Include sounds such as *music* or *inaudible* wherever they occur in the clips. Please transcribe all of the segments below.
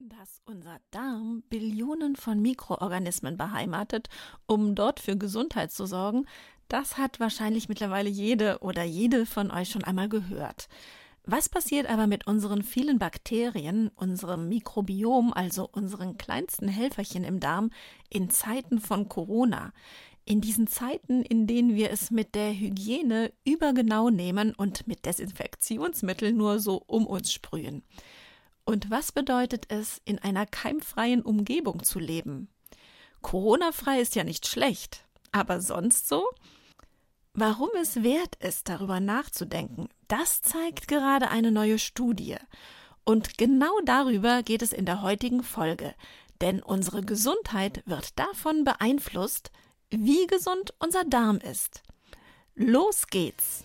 Dass unser Darm Billionen von Mikroorganismen beheimatet, um dort für Gesundheit zu sorgen, das hat wahrscheinlich mittlerweile jede oder jede von euch schon einmal gehört. Was passiert aber mit unseren vielen Bakterien, unserem Mikrobiom, also unseren kleinsten Helferchen im Darm, in Zeiten von Corona? In diesen Zeiten, in denen wir es mit der Hygiene übergenau nehmen und mit Desinfektionsmitteln nur so um uns sprühen. Und was bedeutet es, in einer keimfreien Umgebung zu leben? Corona-frei ist ja nicht schlecht, aber sonst so? Warum es wert ist, darüber nachzudenken, das zeigt gerade eine neue Studie. Und genau darüber geht es in der heutigen Folge, denn unsere Gesundheit wird davon beeinflusst, wie gesund unser Darm ist. Los geht's!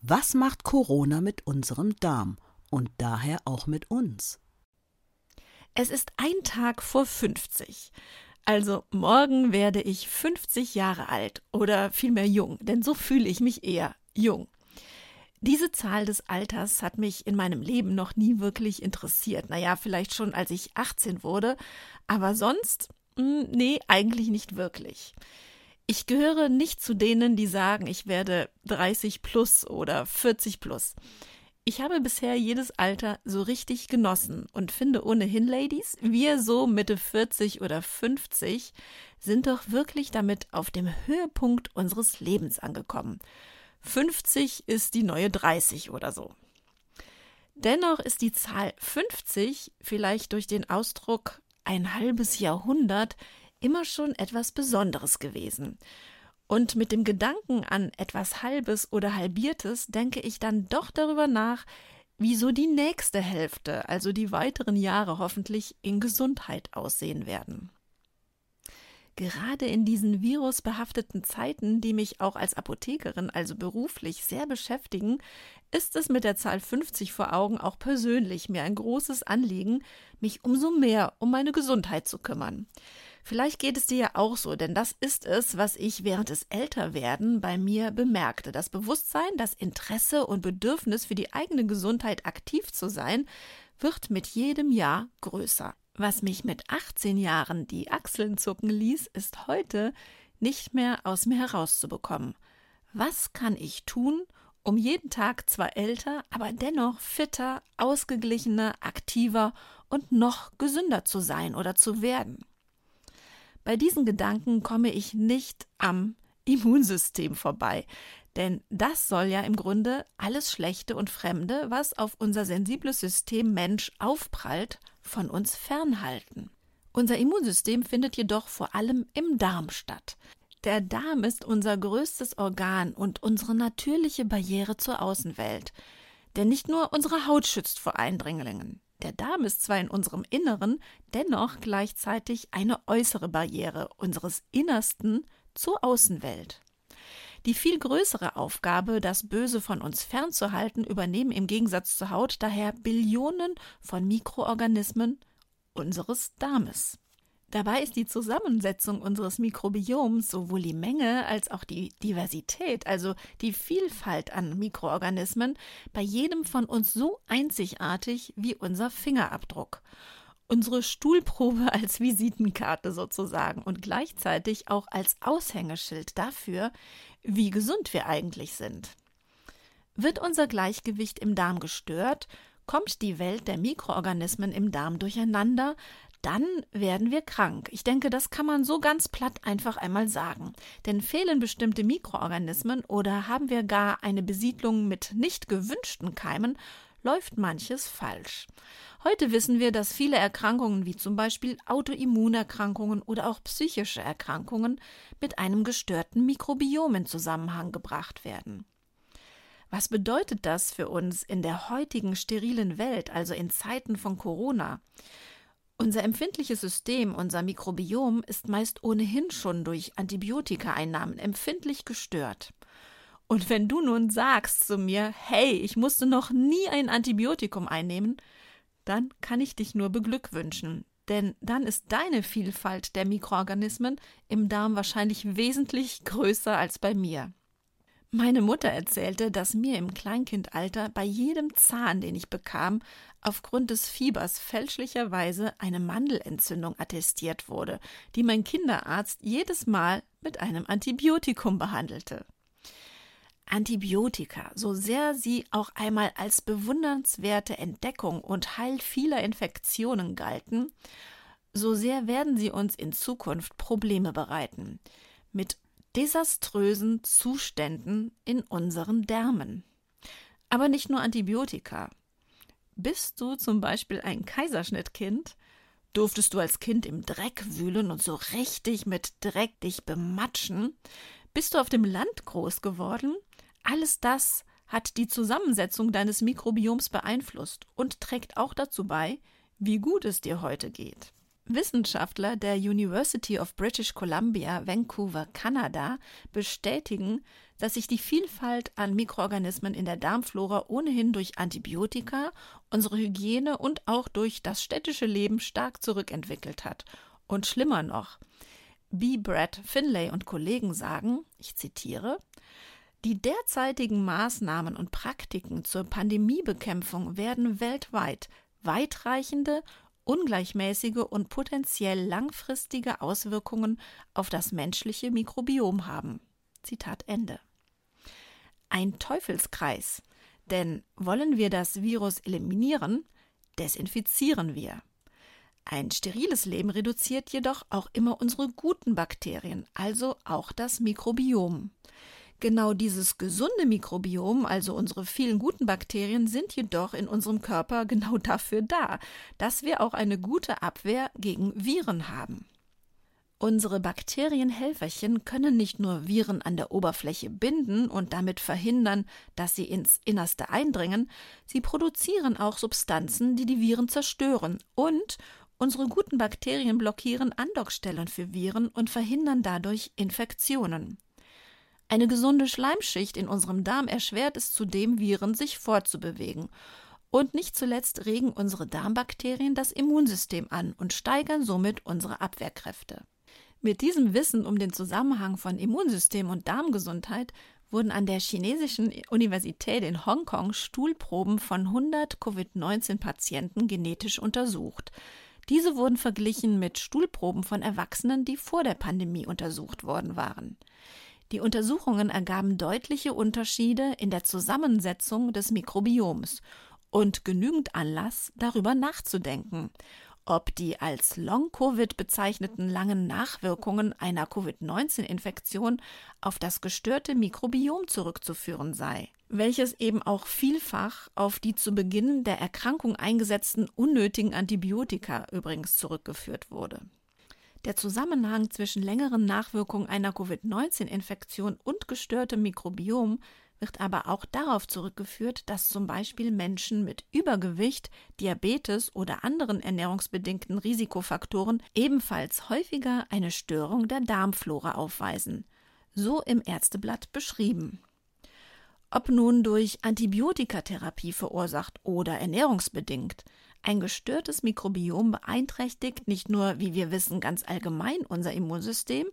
was macht Corona mit unserem Darm und daher auch mit uns? Es ist ein Tag vor 50. Also morgen werde ich 50 Jahre alt oder vielmehr jung, denn so fühle ich mich eher jung. Diese Zahl des Alters hat mich in meinem Leben noch nie wirklich interessiert. Naja, vielleicht schon als ich 18 wurde, aber sonst, hm, nee, eigentlich nicht wirklich. Ich gehöre nicht zu denen, die sagen, ich werde 30 plus oder 40 plus. Ich habe bisher jedes Alter so richtig genossen und finde ohnehin, Ladies, wir so Mitte 40 oder 50 sind doch wirklich damit auf dem Höhepunkt unseres Lebens angekommen. 50 ist die neue 30 oder so. Dennoch ist die Zahl 50 vielleicht durch den Ausdruck ein halbes Jahrhundert immer schon etwas Besonderes gewesen. Und mit dem Gedanken an etwas Halbes oder Halbiertes denke ich dann doch darüber nach, wieso die nächste Hälfte, also die weiteren Jahre hoffentlich in Gesundheit aussehen werden. Gerade in diesen virusbehafteten Zeiten, die mich auch als Apothekerin, also beruflich, sehr beschäftigen, ist es mit der Zahl 50 vor Augen auch persönlich mir ein großes Anliegen, mich umso mehr um meine Gesundheit zu kümmern. Vielleicht geht es dir ja auch so, denn das ist es, was ich während des Älterwerden bei mir bemerkte. Das Bewusstsein, das Interesse und Bedürfnis für die eigene Gesundheit aktiv zu sein, wird mit jedem Jahr größer. Was mich mit 18 Jahren die Achseln zucken ließ, ist heute nicht mehr aus mir herauszubekommen. Was kann ich tun, um jeden Tag zwar älter, aber dennoch fitter, ausgeglichener, aktiver und noch gesünder zu sein oder zu werden? Bei diesen Gedanken komme ich nicht am Immunsystem vorbei, denn das soll ja im Grunde alles Schlechte und Fremde, was auf unser sensibles System Mensch aufprallt, von uns fernhalten. Unser Immunsystem findet jedoch vor allem im Darm statt. Der Darm ist unser größtes Organ und unsere natürliche Barriere zur Außenwelt. Denn nicht nur unsere Haut schützt vor Eindringlingen. Der Darm ist zwar in unserem Inneren, dennoch gleichzeitig eine äußere Barriere unseres Innersten zur Außenwelt. Die viel größere Aufgabe, das Böse von uns fernzuhalten, übernehmen im Gegensatz zur Haut daher Billionen von Mikroorganismen unseres Darmes. Dabei ist die Zusammensetzung unseres Mikrobioms sowohl die Menge als auch die Diversität, also die Vielfalt an Mikroorganismen, bei jedem von uns so einzigartig wie unser Fingerabdruck. Unsere Stuhlprobe *laughs* als Visitenkarte sozusagen und gleichzeitig auch als Aushängeschild dafür, wie gesund wir eigentlich sind. Wird unser Gleichgewicht im Darm gestört, kommt die Welt der Mikroorganismen im Darm durcheinander, dann werden wir krank. Ich denke, das kann man so ganz platt einfach einmal sagen. Denn fehlen bestimmte Mikroorganismen oder haben wir gar eine Besiedlung mit nicht gewünschten Keimen, läuft manches falsch. Heute wissen wir, dass viele Erkrankungen wie zum Beispiel Autoimmunerkrankungen oder auch psychische Erkrankungen mit einem gestörten Mikrobiom in Zusammenhang gebracht werden. Was bedeutet das für uns in der heutigen sterilen Welt, also in Zeiten von Corona? Unser empfindliches System, unser Mikrobiom, ist meist ohnehin schon durch Antibiotikaeinnahmen empfindlich gestört. Und wenn du nun sagst zu mir, hey, ich musste noch nie ein Antibiotikum einnehmen, dann kann ich dich nur beglückwünschen, denn dann ist deine Vielfalt der Mikroorganismen im Darm wahrscheinlich wesentlich größer als bei mir. Meine Mutter erzählte, dass mir im Kleinkindalter bei jedem Zahn, den ich bekam, aufgrund des Fiebers fälschlicherweise eine Mandelentzündung attestiert wurde, die mein Kinderarzt jedes Mal mit einem Antibiotikum behandelte. Antibiotika, so sehr sie auch einmal als bewundernswerte Entdeckung und Heil vieler Infektionen galten, so sehr werden sie uns in Zukunft Probleme bereiten. Mit desaströsen Zuständen in unseren Därmen. Aber nicht nur Antibiotika. Bist du zum Beispiel ein Kaiserschnittkind? Durftest du als Kind im Dreck wühlen und so richtig mit Dreck dich bematschen? Bist du auf dem Land groß geworden? Alles das hat die Zusammensetzung deines Mikrobioms beeinflusst und trägt auch dazu bei, wie gut es dir heute geht. Wissenschaftler der University of British Columbia, Vancouver, Kanada, bestätigen, dass sich die Vielfalt an Mikroorganismen in der Darmflora ohnehin durch Antibiotika, unsere Hygiene und auch durch das städtische Leben stark zurückentwickelt hat. Und schlimmer noch, B. Brad Finlay und Kollegen sagen, ich zitiere, die derzeitigen Maßnahmen und Praktiken zur Pandemiebekämpfung werden weltweit weitreichende ungleichmäßige und potenziell langfristige Auswirkungen auf das menschliche Mikrobiom haben. Zitat Ende. Ein Teufelskreis, denn wollen wir das Virus eliminieren, desinfizieren wir. Ein steriles Leben reduziert jedoch auch immer unsere guten Bakterien, also auch das Mikrobiom. Genau dieses gesunde Mikrobiom, also unsere vielen guten Bakterien, sind jedoch in unserem Körper genau *laughs* dafür da, dass wir auch eine gute Abwehr gegen Viren haben. Unsere Bakterienhelferchen können nicht nur Viren an der Oberfläche binden und damit verhindern, dass sie ins Innerste eindringen, sie produzieren auch Substanzen, die die Viren zerstören und unsere guten Bakterien blockieren Andockstellen für Viren und verhindern dadurch Infektionen. Eine gesunde Schleimschicht in unserem Darm erschwert es zudem, Viren sich fortzubewegen. Und nicht zuletzt regen unsere Darmbakterien das Immunsystem an und steigern somit unsere Abwehrkräfte. Mit diesem Wissen um den Zusammenhang von Immunsystem und Darmgesundheit wurden an der chinesischen Universität in Hongkong Stuhlproben von 100 Covid-19-Patienten genetisch untersucht. Diese wurden verglichen mit Stuhlproben von Erwachsenen, die vor der Pandemie untersucht worden waren. Die Untersuchungen ergaben deutliche Unterschiede in der Zusammensetzung des Mikrobioms und genügend Anlass, darüber nachzudenken, ob die als Long-Covid bezeichneten langen Nachwirkungen einer Covid-19-Infektion auf das gestörte Mikrobiom zurückzuführen sei, welches eben auch vielfach auf die zu Beginn der Erkrankung eingesetzten unnötigen Antibiotika übrigens zurückgeführt wurde. Der Zusammenhang zwischen längeren Nachwirkungen einer Covid-19-Infektion und gestörtem Mikrobiom wird aber auch darauf zurückgeführt, dass zum Beispiel Menschen mit Übergewicht, Diabetes oder anderen ernährungsbedingten Risikofaktoren ebenfalls häufiger eine Störung der Darmflora aufweisen. So im Ärzteblatt beschrieben. Ob nun durch Antibiotikatherapie verursacht oder ernährungsbedingt, ein gestörtes Mikrobiom beeinträchtigt nicht nur, wie wir wissen, ganz allgemein unser Immunsystem,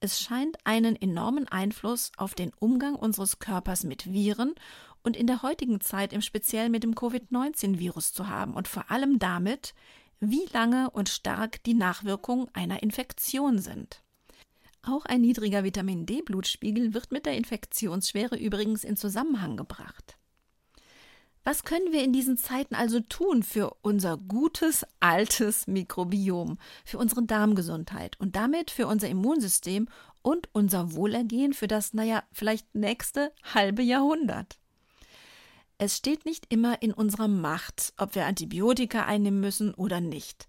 es scheint einen enormen Einfluss auf den Umgang unseres Körpers mit Viren und in der heutigen Zeit im Speziellen mit dem Covid-19-Virus zu haben und vor allem damit, wie lange und stark die Nachwirkungen einer Infektion sind. Auch ein niedriger Vitamin D-Blutspiegel wird mit der Infektionsschwere übrigens in Zusammenhang gebracht. Was können wir in diesen Zeiten also tun für unser gutes, altes Mikrobiom, für unsere Darmgesundheit und damit für unser Immunsystem und unser Wohlergehen für das, naja, vielleicht nächste halbe Jahrhundert? Es steht nicht immer in unserer Macht, ob wir Antibiotika einnehmen müssen oder nicht.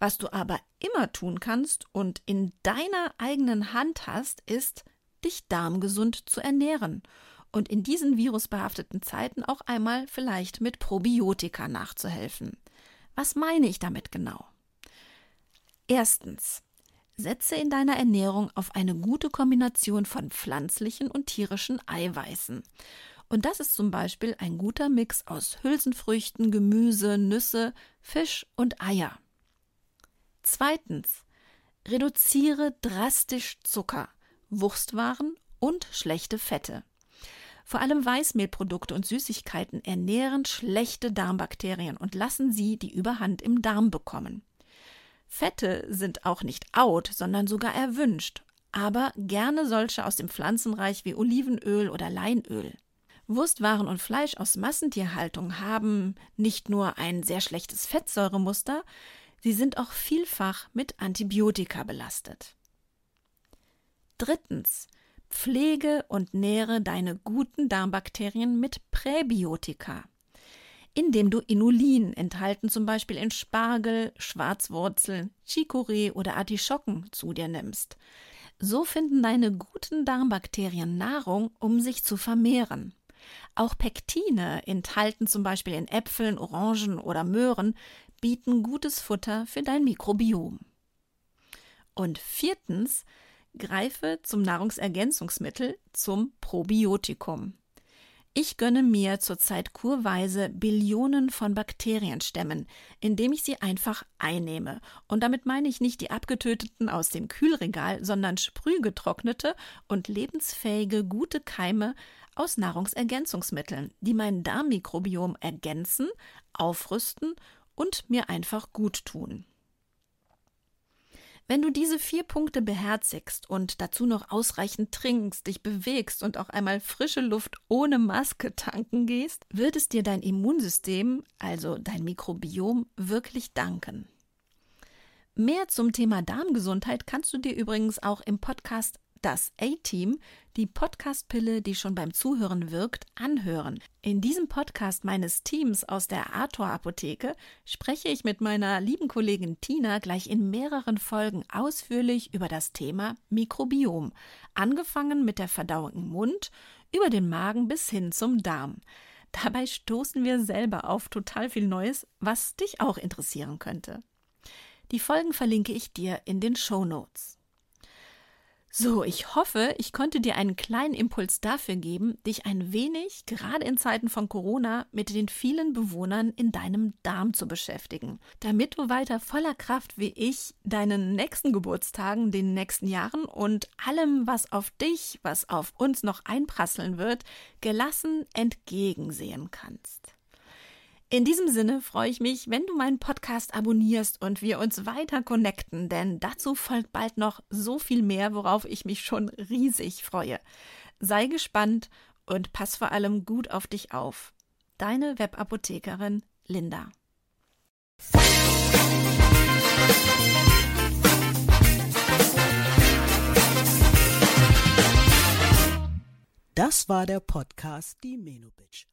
Was du aber immer tun kannst und in deiner eigenen Hand hast, ist, dich darmgesund zu ernähren und in diesen virusbehafteten Zeiten auch einmal vielleicht mit Probiotika nachzuhelfen. Was meine ich damit genau? Erstens. Setze in deiner Ernährung auf eine gute Kombination von pflanzlichen und tierischen Eiweißen. Und das ist zum Beispiel ein guter Mix aus Hülsenfrüchten, Gemüse, Nüsse, Fisch und Eier. Zweitens. Reduziere drastisch Zucker, Wurstwaren und schlechte Fette. Vor allem Weißmehlprodukte und Süßigkeiten ernähren schlechte Darmbakterien und lassen sie die Überhand im Darm bekommen. Fette sind auch nicht out, sondern sogar erwünscht, aber gerne solche aus dem Pflanzenreich wie Olivenöl oder Leinöl. Wurstwaren und Fleisch aus Massentierhaltung haben nicht nur ein sehr schlechtes Fettsäuremuster, sie sind auch vielfach mit Antibiotika belastet. Drittens. Pflege und nähre deine guten Darmbakterien mit Präbiotika, indem du Inulin, enthalten zum Beispiel in Spargel, Schwarzwurzeln, Chicorée oder Artischocken, zu dir nimmst. So finden deine guten Darmbakterien Nahrung, um sich zu vermehren. Auch Pektine, enthalten zum Beispiel in Äpfeln, Orangen oder Möhren, bieten gutes Futter für dein Mikrobiom. Und viertens, greife zum Nahrungsergänzungsmittel, zum Probiotikum. Ich gönne mir zurzeit kurweise Billionen von Bakterienstämmen, indem ich sie einfach einnehme. Und damit meine ich nicht die abgetöteten aus dem Kühlregal, sondern sprühgetrocknete und lebensfähige gute Keime aus Nahrungsergänzungsmitteln, die mein Darmmikrobiom ergänzen, aufrüsten und mir einfach gut tun. Wenn du diese vier Punkte beherzigst und dazu noch ausreichend trinkst, dich bewegst und auch einmal frische Luft ohne Maske tanken gehst, wird es dir dein Immunsystem, also dein Mikrobiom, wirklich danken. Mehr zum Thema Darmgesundheit kannst du dir übrigens auch im Podcast das A-Team, die Podcastpille, die schon beim Zuhören wirkt, anhören. In diesem Podcast meines Teams aus der Arthur Apotheke spreche ich mit meiner lieben Kollegin Tina gleich in mehreren Folgen ausführlich über das Thema Mikrobiom, angefangen mit der Verdauung im Mund, über den Magen bis hin zum Darm. Dabei stoßen wir selber auf total viel Neues, was dich auch interessieren könnte. Die Folgen verlinke ich dir in den Show Notes. So, ich hoffe, ich konnte dir einen kleinen Impuls dafür geben, dich ein wenig, gerade in Zeiten von Corona, mit den vielen Bewohnern in deinem Darm zu beschäftigen, damit du weiter voller Kraft wie ich deinen nächsten Geburtstagen, den nächsten Jahren und allem, was auf dich, was auf uns noch einprasseln wird, gelassen entgegensehen kannst. In diesem Sinne freue ich mich, wenn du meinen Podcast abonnierst und wir uns weiter connecten, denn dazu folgt bald noch so viel mehr, worauf ich mich schon riesig freue. Sei gespannt und pass vor allem gut auf dich auf. Deine Webapothekerin Linda. Das war der Podcast Die Menobitch